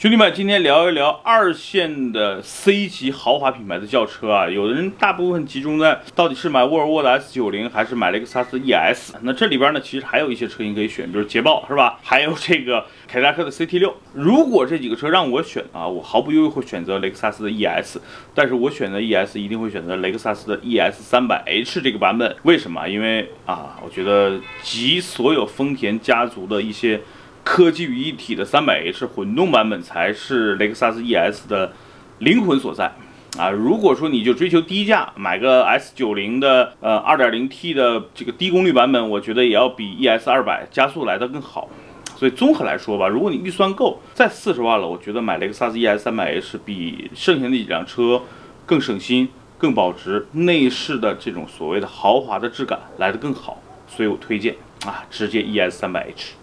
兄弟们，今天聊一聊二线的 C 级豪华品牌的轿车啊。有的人大部分集中在到底是买沃尔沃的 S90 还是买雷克萨斯 ES。那这里边呢，其实还有一些车型可以选，比如捷豹是吧？还有这个凯迪拉克的 CT6。如果这几个车让我选啊，我毫不犹豫会选择雷克萨斯的 ES。但是我选择 ES 一定会选择雷克萨斯的 ES 300H 这个版本。为什么？因为啊，我觉得集所有丰田家族的一些。科技于一体的 300H 混动版本才是雷克萨斯 ES 的灵魂所在啊！如果说你就追求低价，买个 S90 的呃 2.0T 的这个低功率版本，我觉得也要比 ES 200加速来的更好。所以综合来说吧，如果你预算够，在四十万了，我觉得买雷克萨斯 ES 300H 比剩下那几辆车更省心、更保值，内饰的这种所谓的豪华的质感来的更好。所以我推荐啊，直接 ES 300H。